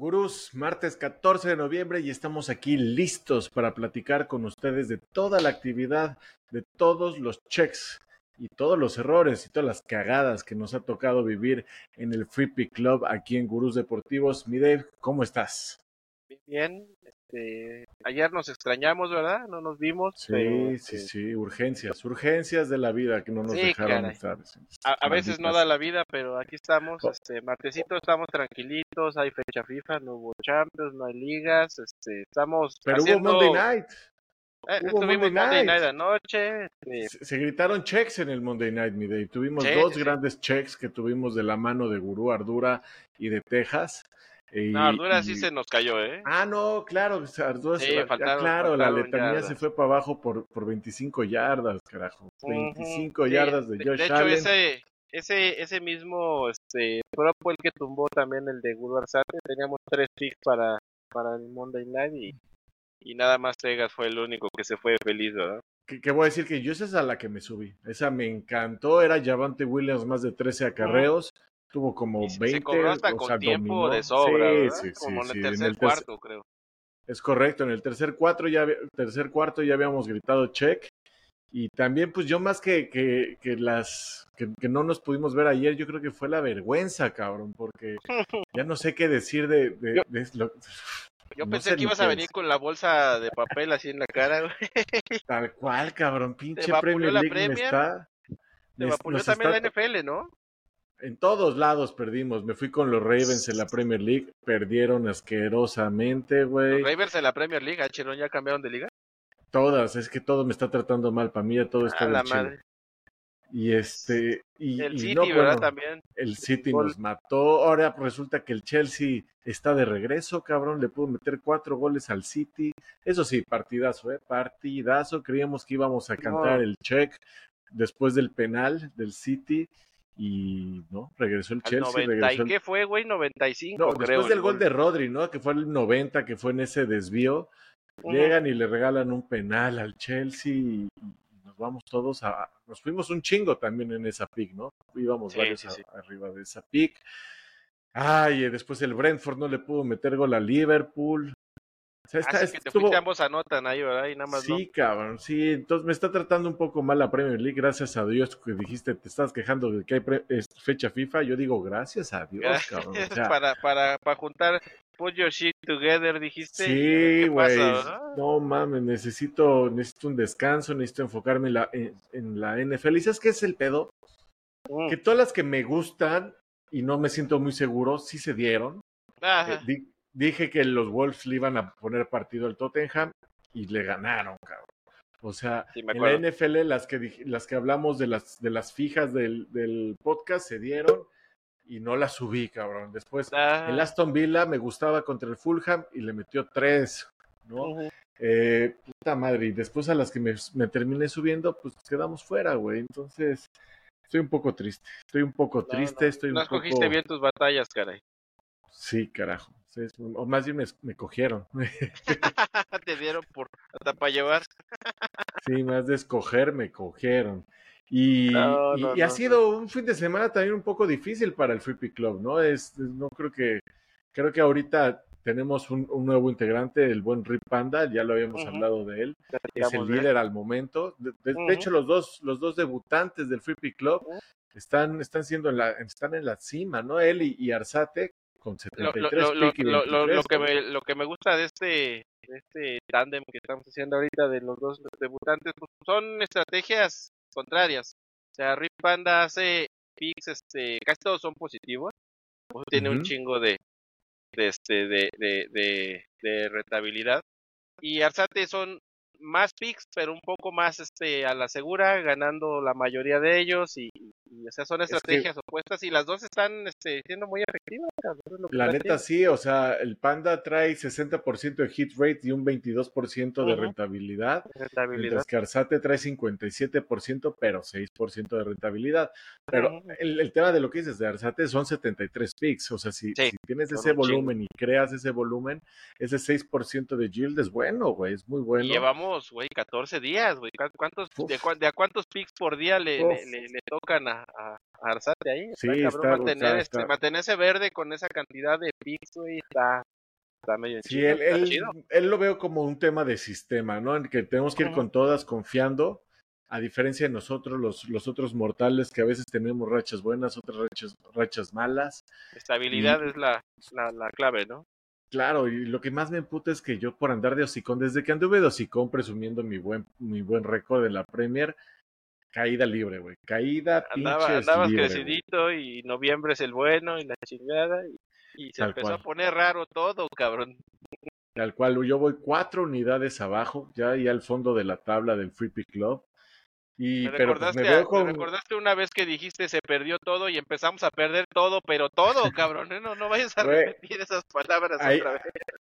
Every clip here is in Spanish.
Gurús, martes 14 de noviembre y estamos aquí listos para platicar con ustedes de toda la actividad, de todos los checks y todos los errores y todas las cagadas que nos ha tocado vivir en el Free Pick Club aquí en Gurús Deportivos. Mi Dave, ¿cómo estás? Bien, este, ayer nos extrañamos, ¿verdad? No nos vimos. Sí, sí, este, sí, urgencias, urgencias de la vida que no nos Sí, dejaron estar. A, a veces no da la vida, pero aquí estamos, Oh. este, martesito estamos tranquilitos, hay fecha FIFA, no hubo Champions, no hay ligas, este, estamos Pero haciendo- hubo Monday Night. Eh, hubo Monday Monday Night. Anoche, este, Se, se gritaron checks en el Monday Night, mi Dave. Tuvimos Sí, dos sí. grandes checks que tuvimos de la mano de Gurú Ardura y de Texas. Y- no, Ardura sí y- se nos cayó, ¿eh? Ah, no, claro, Ardura Sí, se faltaron- claro, la letanía yardas. se fue para abajo por, por 25 yardas, carajo. 25 Ujú, sí, yardas de Josh de hecho, Allen. ese, ese, ese mismo, este, fue el que tumbó también el de Guru Arzate, teníamos tres picks para, para el Monday Night y, y nada más Tegas fue el único que se fue feliz, ¿verdad? Que, que voy a decir que yo esa es a la que me subí. Esa me encantó. Era Javante Williams más de 13 acarreos. Tuvo como se- 20. se cobró hasta o con sea, tiempo dominó. de sobra, Sí, sí, sí, Como en el en tercer el cuarto, creo. Es correcto, en el tercer cuarto ya, tercer cuarto ya habíamos gritado check. Y también, pues yo más que, que, que las que, que no nos pudimos ver ayer, yo creo que fue la vergüenza, cabrón, porque ya no sé qué decir de, de- Yo- de lo- Yo no pensé sé que ibas a venir con la bolsa de papel así en la cara, güey. tal cual, cabrón, pinche la League me está. Te me- vapuleó también está- la NFL, ¿no? En todos lados perdimos. Me fui con los Ravens en la Premier League. Perdieron asquerosamente, güey. Los Ravens en la Premier League, ah, chirón, ya cambiaron de liga. Todas. Es que todo me está tratando mal. Para mí ya todo está A la del chile. madre. Y este. Y, El y City, no, ¿verdad? bueno, También. el City nos mató. Ahora resulta que el Chelsea está de regreso, cabrón. Le pudo meter cuatro goles al City. Eso sí, partidazo, ¿eh? Partidazo. Creíamos que íbamos a cantar No. el check después del penal del City. Y no, regresó el Chelsea. 90, regresó ¿y el qué fue, güey? 95, No, creo. después del el gol de Rodri, ¿no? Que fue el 90, que fue en ese desvío. Llegan y le regalan un penal al Chelsea y, y nos vamos todos a... Nos fuimos un chingo también en esa pick, ¿no? Íbamos Sí, varios sí, a- sí. arriba de esa pick. Ay, eh, después el Brentford no le pudo meter gol a Liverpool. Sea, está- Así que te estuvo- ambos anotan ahí, ¿verdad? Y nada más Sí, cabrón, sí. Entonces me está tratando un poco mal la Premier League. Gracias a Dios que dijiste, te estás quejando de que hay pre- fecha FIFA. Yo digo, gracias a Dios, no. cabrón. O sea, para, para, para juntar, put your shit together, dijiste. Sí, ¿Qué güey. No mames, necesito, necesito un descanso, necesito enfocarme en la, en, en la NFL. ¿Y sabes qué es el pedo? Mm. Que todas las que me gustan y no me siento muy seguro, sí se dieron. Ajá. Eh, di- dije que los Wolves le iban a poner partido al Tottenham y le ganaron, cabrón. O sea, Sí, en la. NFL las que, las que hablamos de las, de las fijas del, del podcast se dieron y no las subí, cabrón. Después, Ah, el Aston Villa me gustaba contra el Fulham y le metió tres, ¿no? Eh, puta madre, y después a las que me, me terminé subiendo, pues quedamos fuera, güey. Entonces, estoy un poco triste. Estoy un poco No, triste, no, estoy no un poco... escogiste bien tus batallas, caray. Sí, carajo. O más bien me, me cogieron. Te dieron por hasta para llevar. sí, más de escoger, me cogieron. Y, No, y- no, y ha no, sido un fin de semana también un poco difícil para el Free Pick Club, ¿no? Es, no creo que, creo que ahorita tenemos un, un nuevo integrante, el buen Rip Panda, ya lo habíamos hablado de él. es el líder al momento. De, de- de Ujú. hecho, los dos, los dos debutantes del Free Pick Club están, están siendo en la, están en la cima, ¿no? Él y, y Arzate con Lo, 73 lo, lo, pick y lo, lo- lo 23, que me, lo que me gusta de este, de este tándem que estamos haciendo ahorita de los dos debutantes pues, son estrategias contrarias. O sea, Rip Panda hace picks, este, casi todos son positivos. Pues, Tiene un chingo de, de, este, de, de, de, de rentabilidad. Y Arzate son más picks, pero un poco más este a la segura, ganando la mayoría de ellos y, y, o sea, son Es que- estrategias opuestas y las dos están este, siendo muy efectivas. que La neta sí, o sea, el Panda trae 60% de hit rate y un 22% de Ujú. rentabilidad, Rentabilidad. mientras que Arzate trae 57%, pero 6% de rentabilidad. Pero Ujú. el, el tema de lo que dices de Arzate son 73 picks, o sea, si, Sí, si tienes ese un chingo. volumen y creas ese volumen, ese 6% de yield es bueno, güey, es muy bueno. Y llevamos, güey, 14 días, güey. ¿Cu- ¿Cuántos, de, de a cuántos picks por día le, le, le- le tocan a, a, a Arzate ahí? Sí, cabrón está- mantener, está- este, mantenerse verde con esa cantidad de picks, güey, está, está medio Sí, él, él, lo veo como un tema de sistema, ¿no? En que tenemos que ir con todas confiando, a diferencia de nosotros, los, los otros mortales, que a veces tenemos rachas buenas, otras rachas, rachas malas. Estabilidad es la, la, la clave, ¿no? Claro, y lo que más me emputa es que yo por andar de hocicón, desde que anduve de hocicón presumiendo mi buen, mi buen récord en la Premier, caída libre, güey. Caída Andaba, Andabas crecidito y noviembre es el bueno y la chingada y, se empezó a poner raro todo, cabrón. Tal cual, yo voy cuatro unidades abajo, ya ahí al fondo de la tabla del Free Pick Club. Y, me, pero pues, recordaste, me, recordaste una vez que dijiste se perdió todo y empezamos a perder todo, pero todo, cabrón. ¿eh? No, no vayas a repetir esas palabras ahí, otra vez.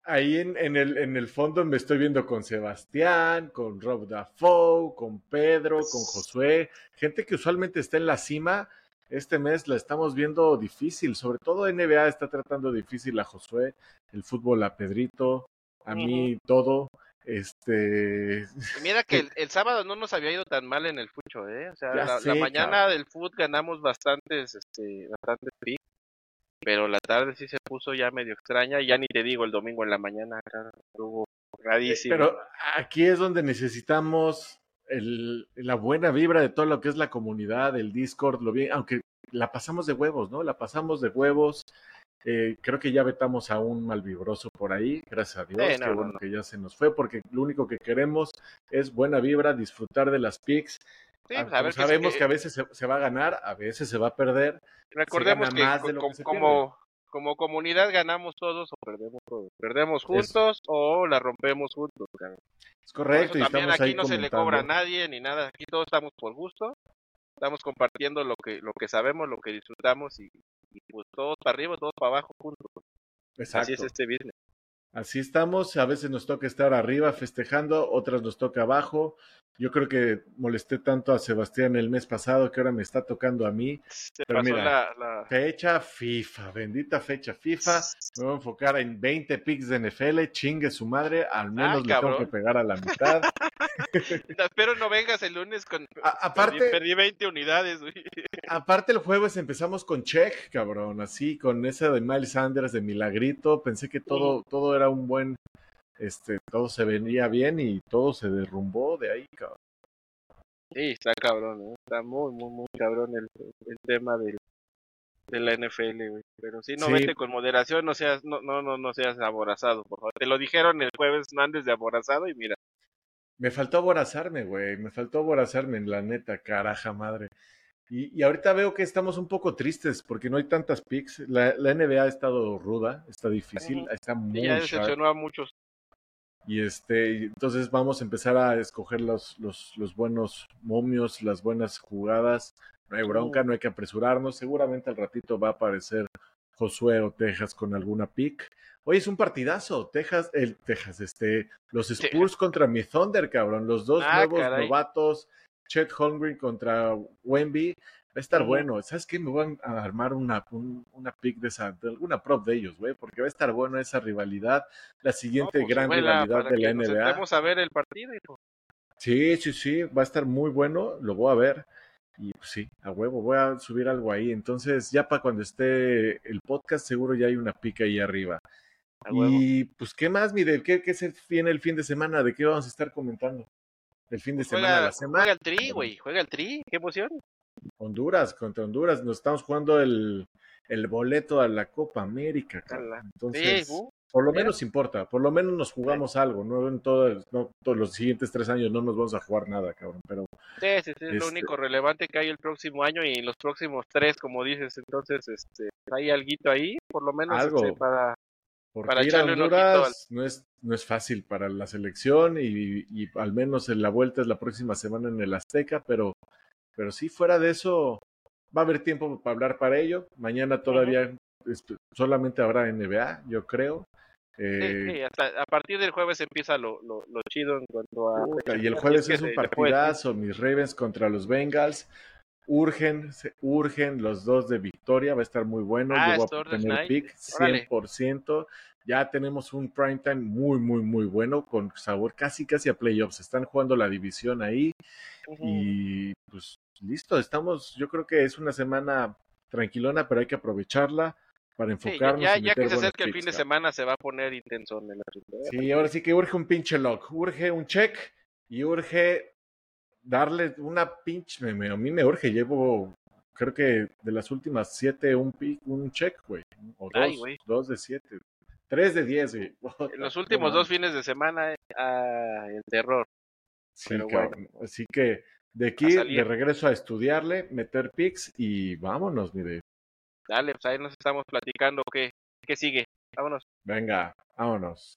Ahí en, en, el, en el fondo me estoy viendo con Sebastián, con Rob Dafoe, con Pedro, con Josué, gente que usualmente está en la cima. Este mes la estamos viendo difícil, sobre todo NBA está tratando difícil a Josué, el fútbol a Pedrito, a mí todo. Este. mira que el, sábado no nos había ido tan mal en el fucho, ¿eh? O sea, la, mañana del fut ganamos bastantes, este, bastantes pero la tarde sí se puso ya medio extraña ya ni te digo el domingo en la mañana, estuvo rarísimo. Pero aquí es donde necesitamos el, la buena vibra de todo lo que es la comunidad, el Discord, lo bien, aunque la pasamos de huevos, ¿no? La pasamos de huevos. Eh, creo que ya vetamos a un malvibroso por ahí, gracias a Dios. Qué bueno que ya se nos fue, porque lo único que queremos es buena vibra, disfrutar de las picks. Ah, pues sabemos que, a veces se, va a ganar, a veces se va a perder. Recordemos que, como, como comunidad ganamos todos o perdemos todos. Perdemos juntos o la rompemos juntos. Es correcto. y también aquí no se le cobra a nadie ni nada. Aquí todos estamos por gusto. Estamos compartiendo lo que, lo que sabemos, lo que disfrutamos y, y pues todos para arriba, todos para abajo juntos. Exacto. Así es este business. Así estamos, a veces nos toca estar arriba festejando, otras nos toca abajo. Yo creo que molesté tanto a Sebastián el mes pasado que ahora me está tocando a mí. Pero mira, fecha FIFA, bendita fecha FIFA. Me voy a enfocar en 20 picks de NFL, chingue su madre, al menos le tengo que pegar a la mitad. Espero no vengas el lunes con. aparte, perdí, 20 unidades, Aparte, el jueves empezamos con check, cabrón, así, con esa de Miles Sanders de Milagrito. Pensé que todo, todo era un buen este, todo se venía bien y todo se derrumbó de ahí, cabrón. Sí, está cabrón, ¿eh? está muy, muy, muy cabrón el, el tema del, de la NFL, güey. Pero sí, no vete con moderación, no seas, no, no, no, no seas aborazado, por favor. Te lo dijeron el jueves, no andes de aborazado y mira. Me faltó aborazarme, güey, me faltó aborazarme, en la neta, caraja madre. Y, y, ahorita veo que estamos un poco tristes porque no hay tantas picks. La, la NBA ha estado ruda, está difícil, está muy. ya decepcionó a muchos. Y este, entonces vamos a empezar a escoger los, los, los buenos momios, las buenas jugadas. No hay bronca, no hay que apresurarnos. Seguramente al ratito va a aparecer Josué o Texas con alguna pick. Hoy es un partidazo. Texas, el Texas, este, los Spurs contra mi Thunder, cabrón. Los dos ah, nuevos novatos, Chet Holmgren contra Wemby. Va a estar bueno. ¿Sabes qué? Me voy a armar una, una pick de esa, de alguna prop de ellos, güey, porque va a estar bueno esa rivalidad. La siguiente pues, gran rivalidad de la NBA. Vamos a ver el partido, hijo. Sí, sí, sí, va a estar muy bueno, lo voy a ver. Y pues sí, a huevo, voy a subir algo ahí. Entonces, ya para cuando esté el podcast, seguro ya hay una pica ahí arriba. Y pues, ¿qué más, Miguel? ¿Qué, ¿Qué se viene el fin de semana? ¿De qué vamos a estar comentando? El fin de semana la semana. Juega el tri, güey, juega el tri, qué emoción. Honduras, contra Honduras, nos estamos jugando el, el boleto a la Copa América, Entonces, por lo menos importa, por lo menos nos jugamos algo, no en todos, no, todos los siguientes tres años no nos vamos a jugar nada, cabrón, pero... Sí, sí, sí es lo este único relevante que hay el próximo año y los próximos tres, como dices, entonces, este, hay alguito ahí, por lo menos algo. Este, para... Porque ir a Honduras no, es, no es fácil para la selección y, y al menos en la vuelta es la próxima semana en el Azteca, pero pero sí, fuera de eso, va a haber tiempo para hablar para ello. Mañana todavía solamente habrá NBA, yo creo. Eh, sí, hasta a partir del jueves empieza lo, lo, lo chido en cuanto a... y el jueves es, un partidazo, mis Ravens contra los Bengals. Urgen, urgen los dos de victoria, va a estar muy bueno. Ah, Yo voy a tener pick 100%. Ya tenemos un prime time muy, muy, muy bueno, con sabor casi, casi a playoffs. Están jugando la división ahí. Y pues listo, estamos, yo creo que es una semana tranquilona, pero hay que aprovecharla. para Sí, enfocarnos ya, que se acerca el fin de semana se va a poner intenso en. Sí, ahora sí que urge un pinche lock, urge un check y urge darle una pinche, me- me- a mí me urge, llevo, creo que de las últimas siete, un un check, güey, o dos, dos de siete, tres de diez, güey. En los últimos No dos fines de semana, ah, el terror. Sí, pero bueno. Así que de aquí, de regreso a estudiarle, meter picks y vámonos, mire. Dale, pues ahí nos estamos platicando qué, qué sigue. Vámonos. Venga, vámonos.